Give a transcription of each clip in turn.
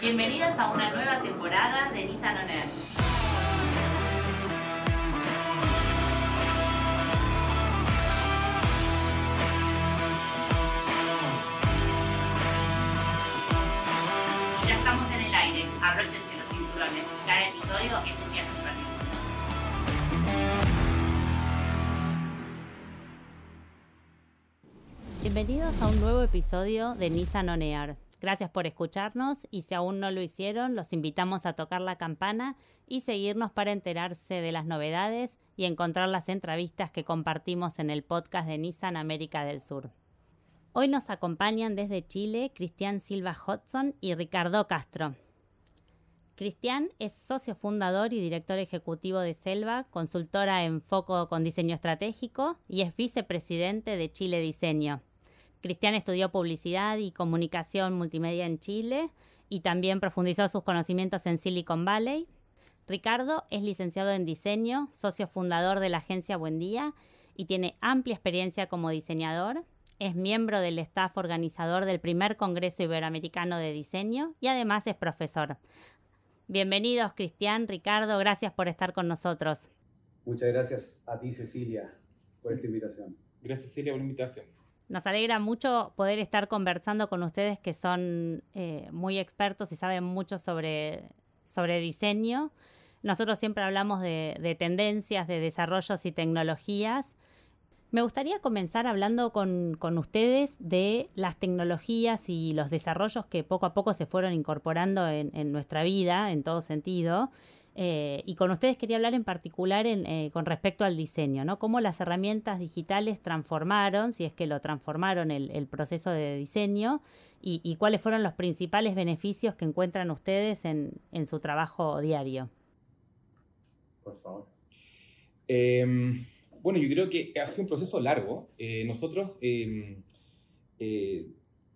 Bienvenidos a una nueva temporada de Nissan On. Y ya estamos en el aire. Abróchense los cinturones. Cada episodio es un viaje particular. Bienvenidos a un nuevo episodio de Nissan On. Gracias por escucharnos y si aún no lo hicieron, los invitamos a tocar la campana y seguirnos para enterarse de las novedades y encontrar las entrevistas que compartimos en el podcast de Nissan América del Sur. Hoy nos acompañan desde Chile Cristian Silva Hodson y Ricardo Castro. Cristian es socio fundador y director ejecutivo de Selva, consultora en foco con diseño estratégico y es vicepresidente de Chile Diseño. Cristian estudió publicidad y comunicación multimedia en Chile y también profundizó sus conocimientos en Silicon Valley. Ricardo es licenciado en diseño, socio fundador de la agencia Buen Día y tiene amplia experiencia como diseñador. Es miembro del staff organizador del primer Congreso Iberoamericano de Diseño y además es profesor. Bienvenidos, Cristian, Ricardo, gracias por estar con nosotros. Muchas gracias a ti, Cecilia, por esta invitación. Gracias, Cecilia, por la invitación. Nos alegra mucho poder estar conversando con ustedes que son eh, muy expertos y saben mucho sobre, sobre diseño. Nosotros siempre hablamos de, de, tendencias, de desarrollos y tecnologías. Me gustaría comenzar hablando con, con, ustedes de las tecnologías y los desarrollos que poco a poco se fueron incorporando en nuestra vida, en todo sentido. Eh, y con ustedes quería hablar en particular eh, con respecto al diseño, ¿no? Cómo las herramientas digitales transformaron, si es que lo transformaron el, proceso de diseño, y, cuáles fueron los principales beneficios que encuentran ustedes en, su trabajo diario. Por favor. Eh, bueno, yo creo que ha sido un proceso largo. Eh, nosotros, em,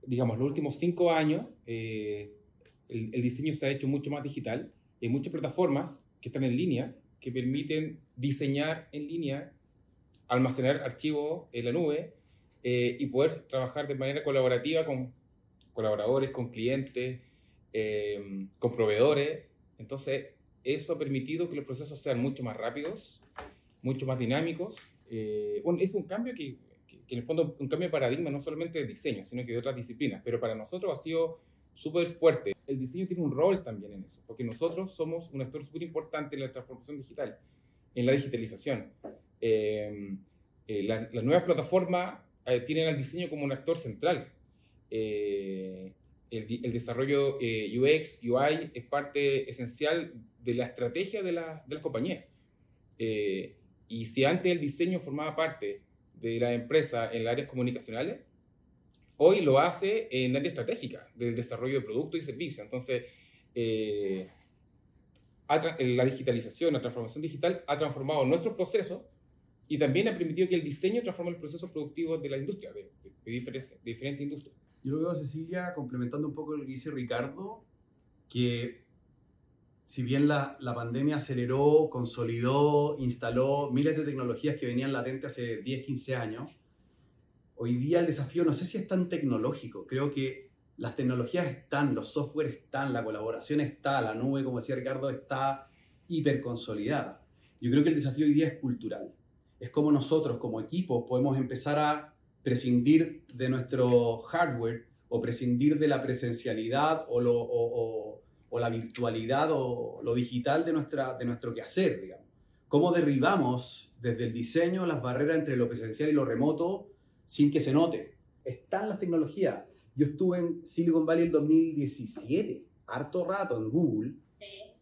digamos, los últimos cinco años, el diseño se ha hecho mucho más digital hay muchas plataformas que están en línea que permiten diseñar en línea, almacenar archivos en la nube eh, y poder trabajar de manera colaborativa con colaboradores, con clientes, eh, con proveedores. Entonces, eso ha permitido que los procesos sean mucho más rápidos, mucho más dinámicos. Eh, bueno, es un cambio que, que, que, en el fondo, un cambio de paradigma no solamente de diseño, sino que de otras disciplinas, pero para nosotros ha sido súper fuerte. El diseño tiene un rol también en eso, porque nosotros somos un actor súper importante en la transformación digital, en la digitalización. Eh, eh, las la nuevas plataformas eh, tienen al diseño como un actor central. El, el, desarrollo UX, UI es parte esencial de la estrategia de la, de la compañía. y si antes el diseño formaba parte de la empresa en las áreas comunicacionales, hoy lo hace en área estratégica del desarrollo de productos y servicios. Entonces, eh, la digitalización, la transformación digital ha transformado nuestros procesos y también ha permitido que el diseño transforme los procesos productivos de la industria, de, de, de, diferentes, de diferentes industrias. Yo lo veo, Cecilia, complementando un poco lo que dice Ricardo, que si bien la, la, pandemia aceleró, consolidó, instaló miles de tecnologías que venían latentes hace 10, 15 años, Hoy día el desafío no sé si es tan tecnológico, creo que las tecnologías están, los software están, la colaboración está, la nube, como decía Ricardo, está hiper consolidada. Yo creo que el desafío hoy día es cultural. Es como nosotros como equipo podemos empezar a prescindir de nuestro hardware o prescindir de la presencialidad o, lo, o, o, o la virtualidad o lo digital de, nuestra, de nuestro quehacer, digamos. Cómo derribamos desde el diseño las barreras entre lo presencial y lo remoto sin que se note. Están las tecnologías. Yo estuve en Silicon Valley el 2017, harto rato en Google,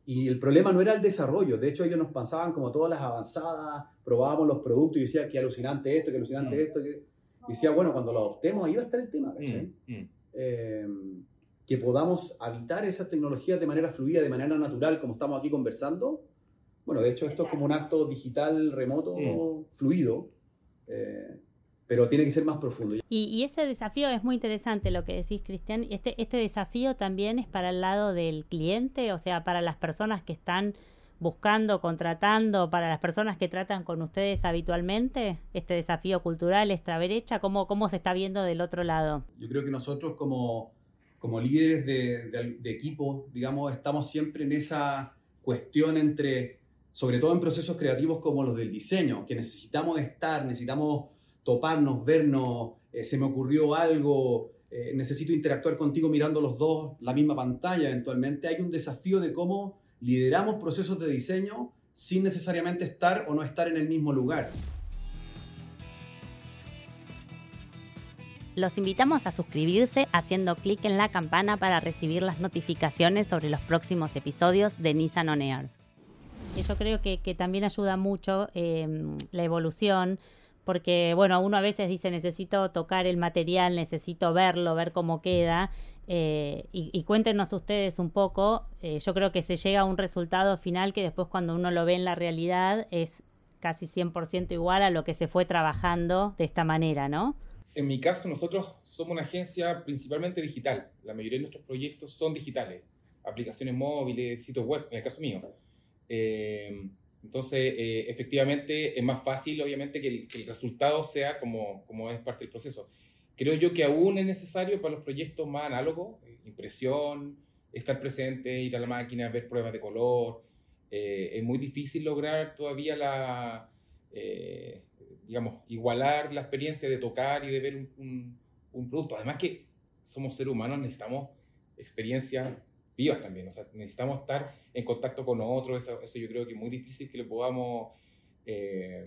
y el problema no era el desarrollo. De hecho, ellos nos pasaban como todas las avanzadas, probábamos los productos y decía que alucinante esto, que alucinante mm. esto. Que... Y decía, bueno, cuando lo adoptemos, ahí va a estar el tema, ¿cachai? Mm. Mm. Eh, que podamos habitar esas tecnologías de manera fluida, de manera natural, como estamos aquí conversando. Bueno, de hecho, esto es como un acto digital remoto, fluido. Eh, pero tiene que ser más profundo. Y, y, ese desafío es muy interesante lo que decís, Cristian. Este, este desafío también es para el lado del cliente, o sea, para las personas que están buscando, contratando, para las personas que tratan con ustedes habitualmente, este desafío cultural, esta brecha, ¿cómo, cómo se está viendo del otro lado? Yo creo que nosotros como, como líderes de, de, equipo, digamos, estamos siempre en esa cuestión entre, sobre todo en procesos creativos como los del diseño, que necesitamos estar, necesitamos toparnos, vernos, eh, se me ocurrió algo, eh, necesito interactuar contigo mirando los dos la misma pantalla eventualmente. Hay un desafío de cómo lideramos procesos de diseño sin necesariamente estar o no estar en el mismo lugar. Los invitamos a suscribirse haciendo clic en la campana para recibir las notificaciones sobre los próximos episodios de Nissan On Air. Yo creo que, también ayuda mucho em, la evolución, porque bueno, uno a veces dice necesito tocar el material, necesito verlo, ver cómo queda, eh, y, cuéntenos ustedes un poco, eh, yo creo que se llega a un resultado final que después cuando uno lo ve en la realidad es casi 100% igual a lo que se fue trabajando de esta manera, ¿no? en mi caso, nosotros somos una agencia principalmente digital. La mayoría de nuestros proyectos son digitales. Aplicaciones móviles, sitios web, en el caso mío. Eh, entonces, eh, efectivamente, es más fácil, obviamente, que el, resultado sea como, como, es parte del proceso. Creo yo que aún es necesario para los proyectos más análogos, eh, impresión, estar presente, ir a la máquina, ver pruebas de color. es muy difícil lograr todavía la digamos, igualar la experiencia de tocar y de ver un, un, producto. Además que somos seres humanos, necesitamos experiencias vivas también, o sea, necesitamos estar en contacto con otros, eso, eso yo creo que es muy difícil que lo podamos, eh,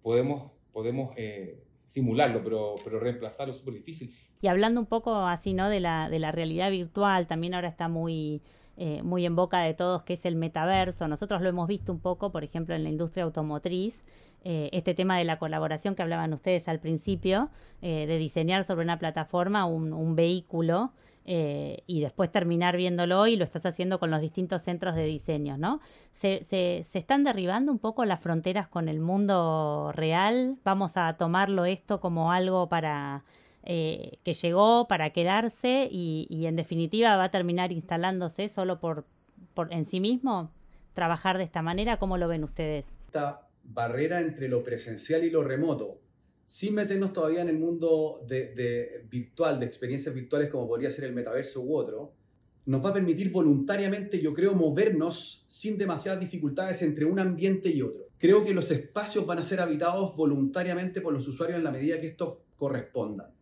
podemos, podemos eh, simularlo, pero, pero reemplazarlo es súper difícil. Y hablando un poco así, ¿no? De la, de la realidad virtual, también ahora está muy... Eh, muy en boca de todos, que es el metaverso. Nosotros lo hemos visto un poco, por ejemplo, en la industria automotriz, este tema de la colaboración que hablaban ustedes al principio, de diseñar sobre una plataforma un, vehículo eh, y después terminar viéndolo y lo estás haciendo con los distintos centros de diseño, ¿no? Se, se, están derribando un poco las fronteras con el mundo real. Vamos a tomarlo esto como algo para que llegó para quedarse y, en definitiva va a terminar instalándose solo por, por en sí mismo. Trabajar de esta manera, ¿cómo lo ven ustedes? barrera entre lo presencial y lo remoto, sin meternos todavía en el mundo de, virtual, de experiencias virtuales como podría ser el metaverso u otro, nos va a permitir voluntariamente, yo creo, movernos sin demasiadas dificultades entre un ambiente y otro. Creo que los espacios van a ser habitados voluntariamente por los usuarios en la medida que esto corresponda.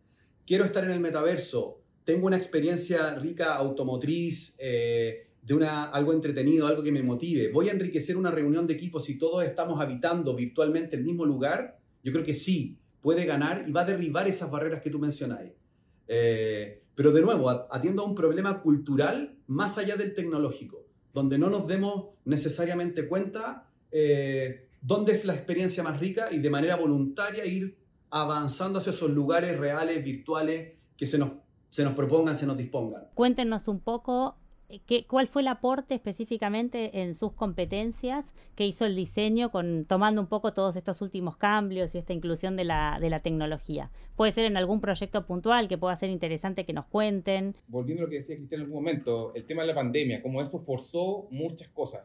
Quiero estar en el metaverso, tengo una experiencia rica automotriz, eh, de una, algo entretenido, algo que me motive. ¿Voy a enriquecer una reunión de equipo si todos estamos habitando virtualmente el mismo lugar? Yo creo que sí, puede ganar y va a derribar esas barreras que tú mencionáis. Eh, pero de nuevo, atiendo a un problema cultural más allá del tecnológico, donde no nos demos necesariamente cuenta eh, dónde es la experiencia más rica y de manera voluntaria ir avanzando hacia esos lugares reales, virtuales, que se nos, se nos propongan, se nos dispongan. Cuéntenos un poco ¿Qué, ¿Cuál fue el aporte específicamente en sus competencias que hizo el diseño con tomando un poco todos estos últimos cambios y esta inclusión de la, de la tecnología? Puede ser en algún proyecto puntual que pueda ser interesante que nos cuenten. Volviendo a lo que decía Cristian en algún momento, el tema de la pandemia, como eso forzó muchas cosas.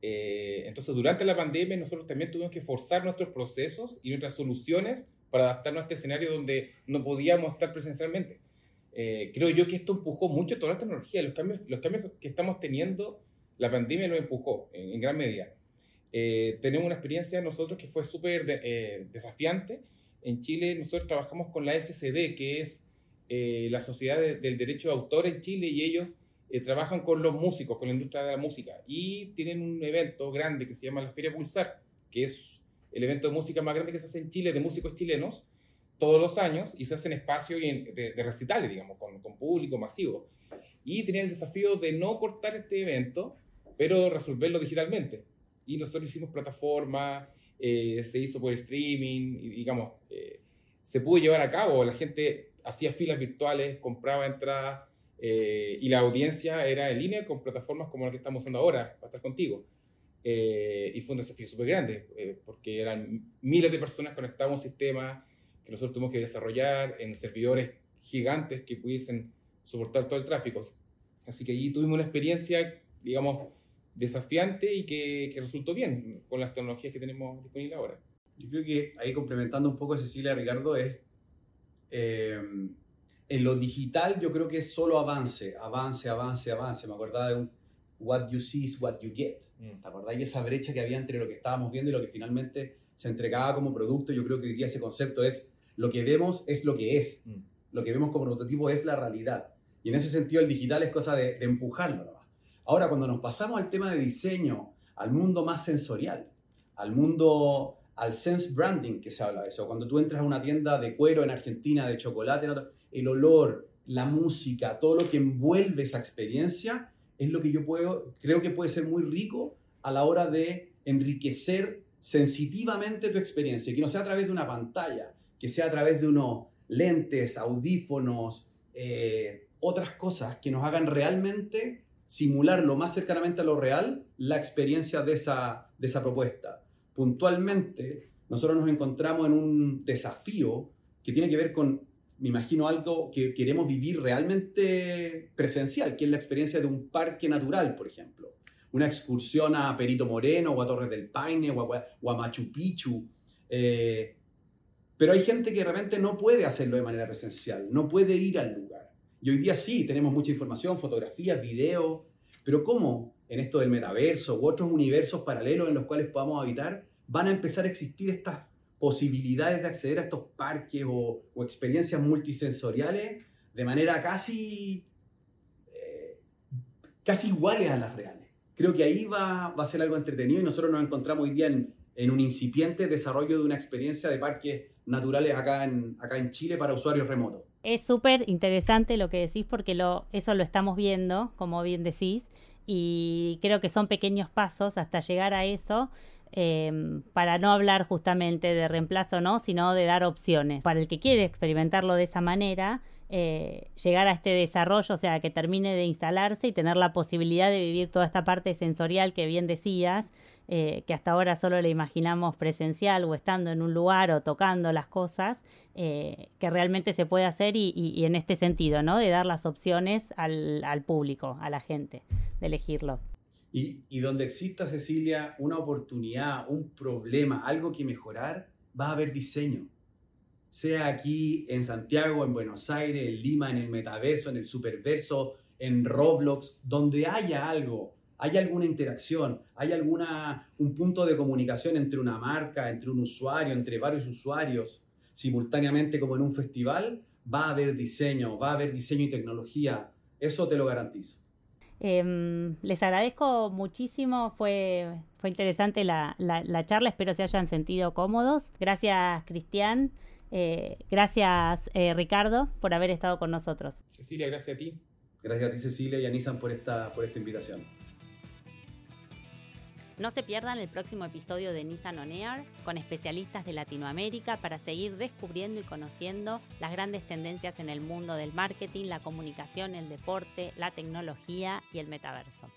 Eh, entonces, durante la pandemia nosotros también tuvimos que forzar nuestros procesos y nuestras soluciones para adaptarnos a este escenario donde no podíamos estar presencialmente. Eh, creo yo que esto empujó mucho toda la tecnología, los cambios, los cambios que estamos teniendo, la pandemia lo empujó en, gran medida. Eh, tenemos una experiencia nosotros que fue súper eh, desafiante. En Chile nosotros trabajamos con la SCD, que es la Sociedad del Derecho de Autor en Chile, y ellos trabajan con los músicos, con la industria de la música, y tienen un evento grande que se llama la Feria Pulsar, que es el evento de música más grande que se hace en Chile de músicos chilenos, todos los años y se hacen espacios de, de, recitales, digamos, con, con, público masivo. Y tenían el desafío de no cortar este evento, pero resolverlo digitalmente. Y nosotros hicimos plataforma, eh, se hizo por streaming, y, digamos, eh, se pudo llevar a cabo. La gente hacía filas virtuales, compraba entradas, eh, y la audiencia era en línea con plataformas como la que estamos usando ahora, para estar contigo. y fue un desafío súper grande, porque eran miles de personas conectadas a un sistema, que nosotros tuvimos que desarrollar en servidores gigantes que pudiesen soportar todo el tráfico. Así que allí tuvimos una experiencia, digamos, desafiante y que, que resultó bien con las tecnologías que tenemos disponibles ahora. Yo creo que ahí complementando un poco a Cecilia Ricardo es eh, en lo digital yo creo que es solo avance, avance, avance, avance. Me acordaba de un what you see is what you get. Mm. ¿Te acordás de esa brecha que había entre lo que estábamos viendo y lo que finalmente se entregaba como producto? Yo creo que hoy día ese concepto es lo que vemos es lo que es. Mm. Lo que vemos como prototipo es la realidad. Y en ese sentido el digital es cosa de, empujarlo. Ahora, cuando nos pasamos al tema de diseño, al mundo más sensorial, al mundo, al sense branding que se habla de eso, cuando tú entras a una tienda de cuero en Argentina, de chocolate, el olor, la música, todo lo que envuelve esa experiencia, es lo que yo puedo, creo que puede ser muy rico a la hora de enriquecer sensitivamente tu experiencia, que no sea a través de una pantalla, que sea a través de unos lentes, audífonos, eh, otras cosas que nos hagan realmente simular lo más cercanamente a lo real la experiencia de esa, de esa propuesta. Puntualmente, nosotros nos encontramos en un desafío que tiene que ver con me imagino algo que queremos vivir realmente presencial, que es la experiencia de un parque natural, por ejemplo. Una excursión a Perito Moreno o a Torres del Paine o a, Machu Picchu. Eh, pero hay gente que realmente no puede hacerlo de manera presencial, no puede ir al lugar. Y hoy día sí, tenemos mucha información, fotografías, videos, pero ¿cómo en esto del metaverso u otros universos paralelos en los cuales podamos habitar van a empezar a existir estas posibilidades de acceder a estos parques o, experiencias multisensoriales de manera casi, eh, casi iguales a las reales. Creo que ahí va, va, a ser algo entretenido y nosotros nos encontramos hoy día en, en un incipiente desarrollo de una experiencia de parques naturales acá en, acá en Chile para usuarios remotos. Es súper interesante lo que decís porque eso lo estamos viendo, como bien decís, y creo que son pequeños pasos hasta llegar a eso Em, para no hablar justamente de reemplazo, ¿no? sino de dar opciones. Para el que quiere experimentarlo de esa manera, eh, llegar a este desarrollo, o sea, que termine de instalarse y tener la posibilidad de vivir toda esta parte sensorial que bien decías, eh, que hasta ahora solo le imaginamos presencial o estando en un lugar o tocando las cosas, eh, que realmente se puede hacer y, en este sentido, ¿no? De dar las opciones al, al público, a la gente, de elegirlo. Y, donde exista, Cecilia, una oportunidad, un problema, algo que mejorar, va a haber diseño. Sea aquí en Santiago, en Buenos Aires, en Lima, en el metaverso, en el superverso, en Roblox, donde haya algo, hay alguna interacción, hay alguna, un punto de comunicación entre una marca, entre un usuario, entre varios usuarios, simultáneamente como en un festival, va a haber diseño, va a haber diseño y tecnología. Eso te lo garantizo. Em, les agradezco muchísimo, fue, fue interesante la, la, charla, espero se hayan sentido cómodos. Gracias Cristian, eh, gracias eh, Ricardo por haber estado con nosotros. Cecilia, gracias a ti. Gracias a ti Cecilia y a Nissan por esta, por esta invitación. No se pierdan el próximo episodio de Nissan On Air con especialistas de Latinoamérica para seguir descubriendo y conociendo las grandes tendencias en el mundo del marketing, la comunicación, el deporte, la tecnología y el metaverso.